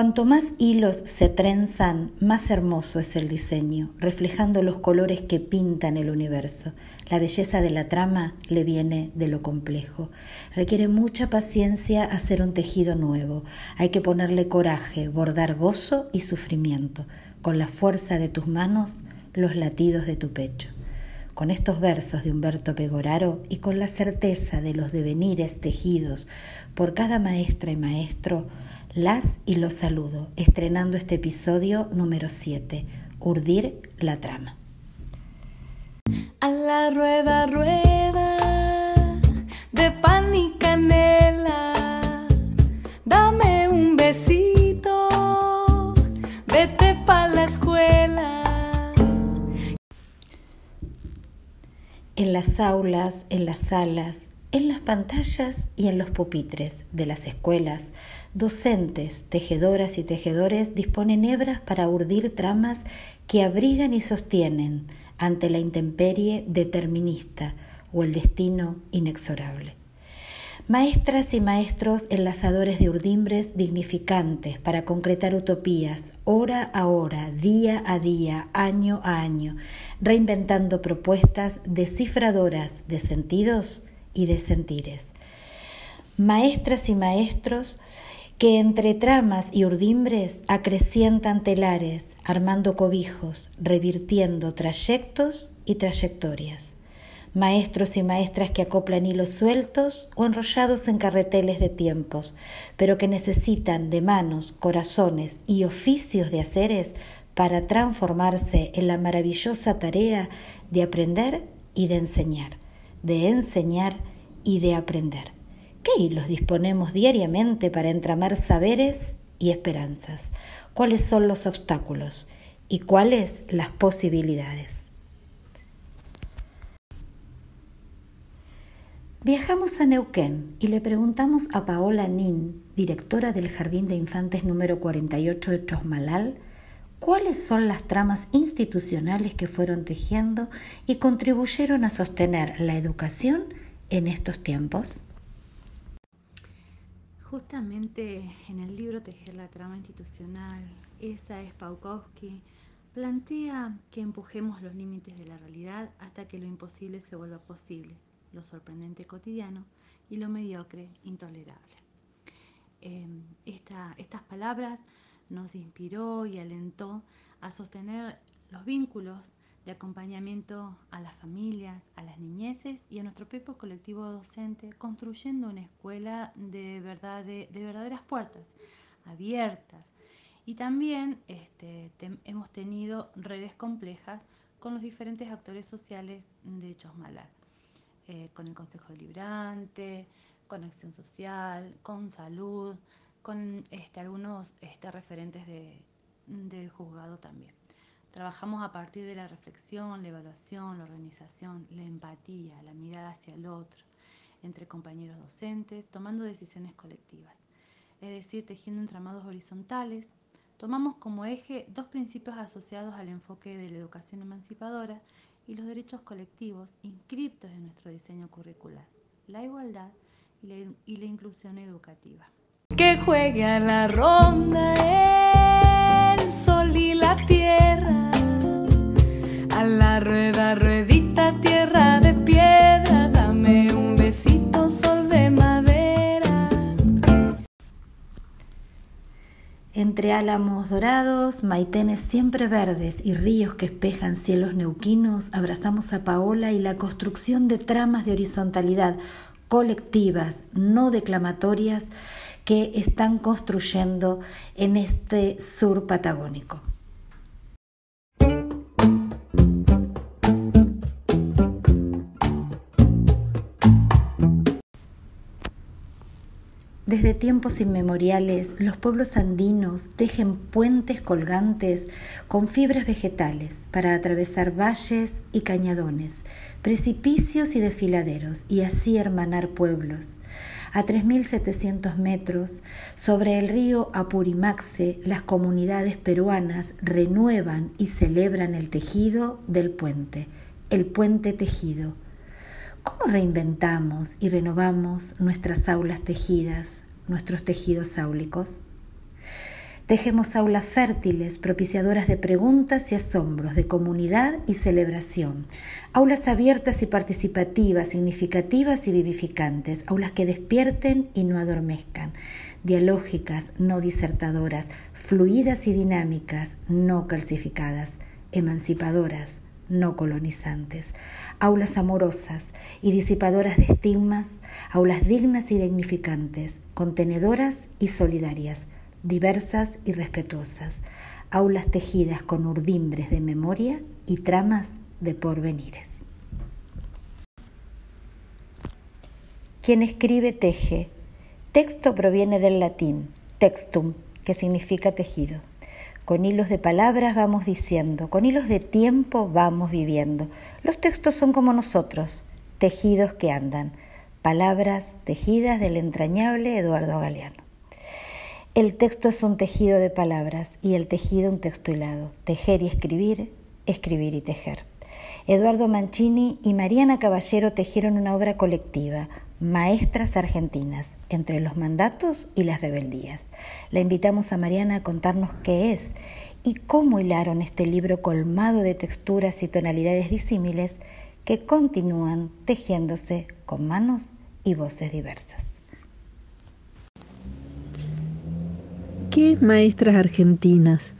Cuanto más hilos se trenzan, más hermoso es el diseño, reflejando los colores que pintan el universo. La belleza de la trama le viene de lo complejo. Requiere mucha paciencia hacer un tejido nuevo. Hay que ponerle coraje, bordar gozo y sufrimiento. Con la fuerza de tus manos, los latidos de tu pecho. Con estos versos de Humberto Pegoraro y con la certeza de los devenires tejidos por cada maestra y maestro, las y los saludo, estrenando este episodio número 7, Urdir la trama. A la rueda, rueda, de pan y canela, dame un besito, vete pa' la escuela. En las aulas, en las salas, en las pantallas y en los pupitres de las escuelas, docentes, tejedoras y tejedores disponen hebras para urdir tramas que abrigan y sostienen ante la intemperie determinista o el destino inexorable. Maestras y maestros enlazadores de urdimbres dignificantes para concretar utopías, hora a hora, día a día, año a año, reinventando propuestas descifradoras de sentidos y de sentires. Maestras y maestros que entre tramas y urdimbres acrecientan telares, armando cobijos, revirtiendo trayectos y trayectorias. Maestros y maestras que acoplan hilos sueltos o enrollados en carreteles de tiempos, pero que necesitan de manos, corazones y oficios de haceres para transformarse en la maravillosa tarea de aprender y de enseñar de enseñar y de aprender. ¿Qué hilos disponemos diariamente para entramar saberes y esperanzas? ¿Cuáles son los obstáculos y cuáles las posibilidades? Viajamos a Neuquén y le preguntamos a Paola Nin, directora del Jardín de Infantes número 48 de Chosmalal, cuáles son las tramas institucionales que fueron tejiendo y contribuyeron a sostener la educación en estos tiempos? Justamente en el libro Tejer la trama institucional, esa es Paukowski, plantea que empujemos los límites de la realidad hasta que lo imposible se vuelva posible, lo sorprendente cotidiano y lo mediocre intolerable. Eh, estas palabras nos inspiró y alentó a sostener los vínculos de acompañamiento a las familias, a las niñeces y a nuestro propio colectivo docente, construyendo una escuela de, verdad, de, verdaderas puertas abiertas. Y también este, hemos tenido redes complejas con los diferentes actores sociales de Chosmalal, eh, con el Consejo Deliberante, con Acción Social, con Salud, con este, algunos este, referentes del juzgado también. Trabajamos a partir de la reflexión, la evaluación, la organización, la empatía, la mirada hacia el otro, entre compañeros docentes, tomando decisiones colectivas. Es decir, tejiendo entramados horizontales, tomamos como eje dos principios asociados al enfoque de la educación emancipadora y los derechos colectivos inscriptos en nuestro diseño curricular, la igualdad y la inclusión educativa que juegue a la ronda el sol y la tierra, a la rueda, ruedita, tierra de piedra, dame un besito, sol de madera. Entre álamos dorados, maitenes siempre verdes y ríos que espejan cielos neuquinos, abrazamos a Paola y la construcción de tramas de horizontalidad colectivas, no declamatorias, que están construyendo en este sur patagónico. Desde tiempos inmemoriales, los pueblos andinos tejen puentes colgantes con fibras vegetales para atravesar valles y cañadones, precipicios y desfiladeros, y así hermanar pueblos. A 3.700 metros, sobre el río Apurimaxe, las comunidades peruanas renuevan y celebran el tejido del puente, el puente tejido. ¿Cómo reinventamos y renovamos nuestras aulas tejidas, nuestros tejidos áulicos? Tejemos aulas fértiles, propiciadoras de preguntas y asombros, de comunidad y celebración. Aulas abiertas y participativas, significativas y vivificantes. Aulas que despierten y no adormezcan. Dialógicas, no disertadoras. Fluidas y dinámicas, no calcificadas. Emancipadoras, no colonizantes, aulas amorosas y disipadoras de estigmas, aulas dignas y dignificantes, contenedoras y solidarias, diversas y respetuosas, aulas tejidas con urdimbres de memoria y tramas de porvenires. Quien escribe teje. Texto proviene del latín textum, que significa tejido. Con hilos de palabras vamos diciendo, con hilos de tiempo vamos viviendo. Los textos son como nosotros, tejidos que andan, palabras tejidas del entrañable Eduardo Galeano. El texto es un tejido de palabras y el tejido un texto hilado. Tejer y escribir, escribir y tejer. Eduardo Mancini y Mariana Caballero tejieron una obra colectiva, Maestras Argentinas, entre los mandatos y las rebeldías. La invitamos a Mariana a contarnos qué es y cómo hilaron este libro colmado de texturas y tonalidades disímiles que continúan tejiéndose con manos y voces diversas. ¿Qué es Maestras Argentinas?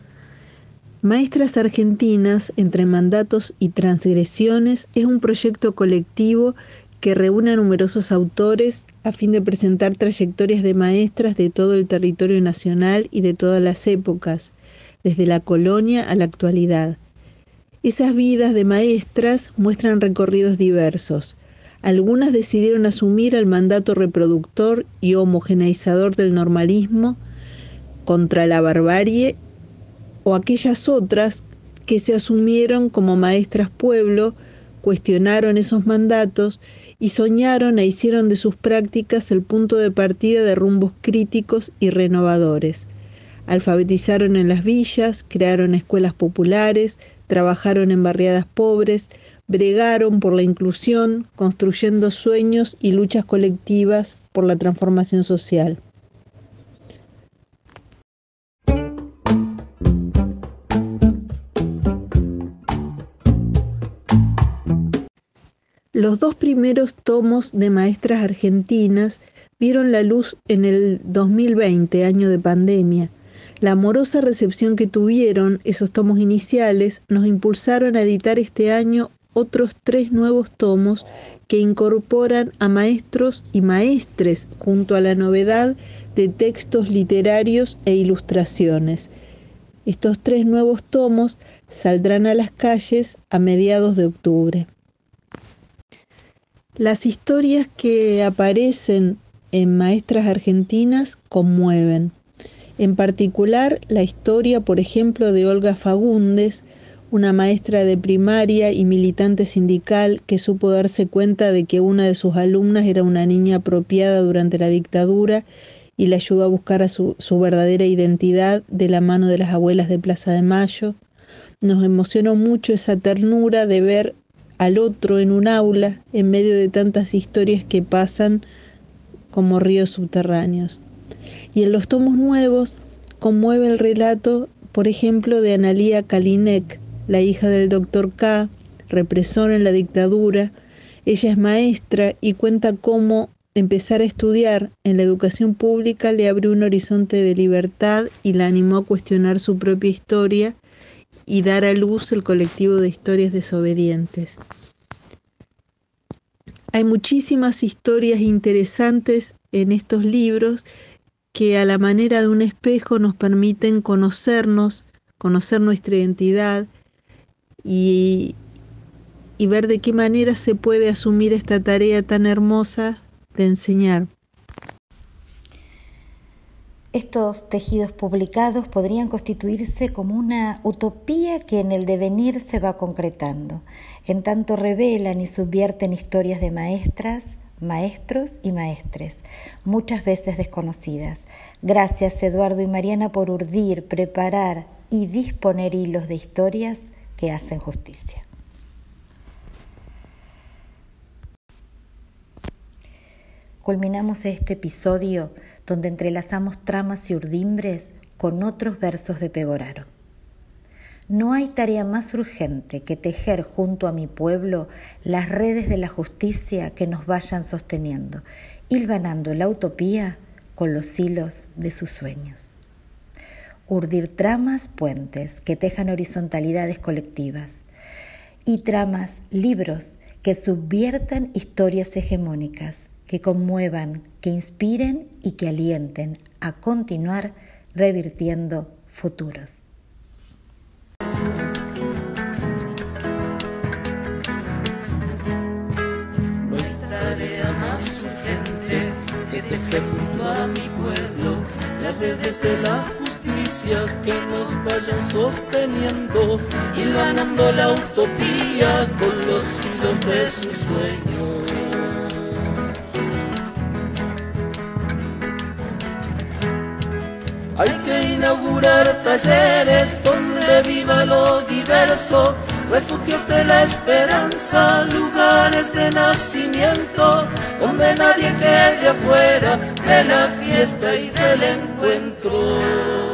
Maestras Argentinas, entre mandatos y transgresiones, es un proyecto colectivo que reúne a numerosos autores a fin de presentar trayectorias de maestras de todo el territorio nacional y de todas las épocas, desde la colonia a la actualidad. Esas vidas de maestras muestran recorridos diversos. Algunas decidieron asumir el mandato reproductor y homogeneizador del normalismo contra la barbarie o aquellas otras que se asumieron como maestras pueblo, cuestionaron esos mandatos y soñaron e hicieron de sus prácticas el punto de partida de rumbos críticos y renovadores. Alfabetizaron en las villas, crearon escuelas populares, trabajaron en barriadas pobres, bregaron por la inclusión, construyendo sueños y luchas colectivas por la transformación social. Los dos primeros tomos de Maestras Argentinas vieron la luz en el 2020, año de pandemia. La amorosa recepción que tuvieron esos tomos iniciales nos impulsaron a editar este año otros tres nuevos tomos que incorporan a maestros y maestres junto a la novedad de textos literarios e ilustraciones. Estos tres nuevos tomos saldrán a las calles a mediados de octubre. Las historias que aparecen en Maestras Argentinas conmueven. En particular, la historia, por ejemplo, de Olga Fagundes, una maestra de primaria y militante sindical que supo darse cuenta de que una de sus alumnas era una niña apropiada durante la dictadura y le ayudó a buscar a su, su verdadera identidad de la mano de las abuelas de Plaza de Mayo. Nos emocionó mucho esa ternura de ver al otro en un aula en medio de tantas historias que pasan como ríos subterráneos. Y en los tomos nuevos conmueve el relato, por ejemplo, de Analía Kalinek, la hija del doctor K, represor en la dictadura. Ella es maestra y cuenta cómo empezar a estudiar en la educación pública le abrió un horizonte de libertad y la animó a cuestionar su propia historia y dar a luz el colectivo de historias desobedientes. Hay muchísimas historias interesantes en estos libros que a la manera de un espejo nos permiten conocernos, conocer nuestra identidad y, y ver de qué manera se puede asumir esta tarea tan hermosa de enseñar. Estos tejidos publicados podrían constituirse como una utopía que en el devenir se va concretando, en tanto revelan y subvierten historias de maestras, maestros y maestres, muchas veces desconocidas. Gracias Eduardo y Mariana por urdir, preparar y disponer hilos de historias que hacen justicia. Culminamos este episodio donde entrelazamos tramas y urdimbres con otros versos de Pegoraro. No hay tarea más urgente que tejer junto a mi pueblo las redes de la justicia que nos vayan sosteniendo, hilvanando la utopía con los hilos de sus sueños. Urdir tramas, puentes que tejan horizontalidades colectivas y tramas, libros que subviertan historias hegemónicas, que conmuevan, que inspiren y que alienten a continuar revirtiendo futuros. No hay tarea más urgente que dejar junto a mi pueblo redes de la justicia que nos vayan sosteniendo, y ganando la utopía con los hilos de sus sueños. Hay que inaugurar talleres donde viva lo diverso, refugios de la esperanza, lugares de nacimiento, donde nadie quede afuera de la fiesta y del encuentro.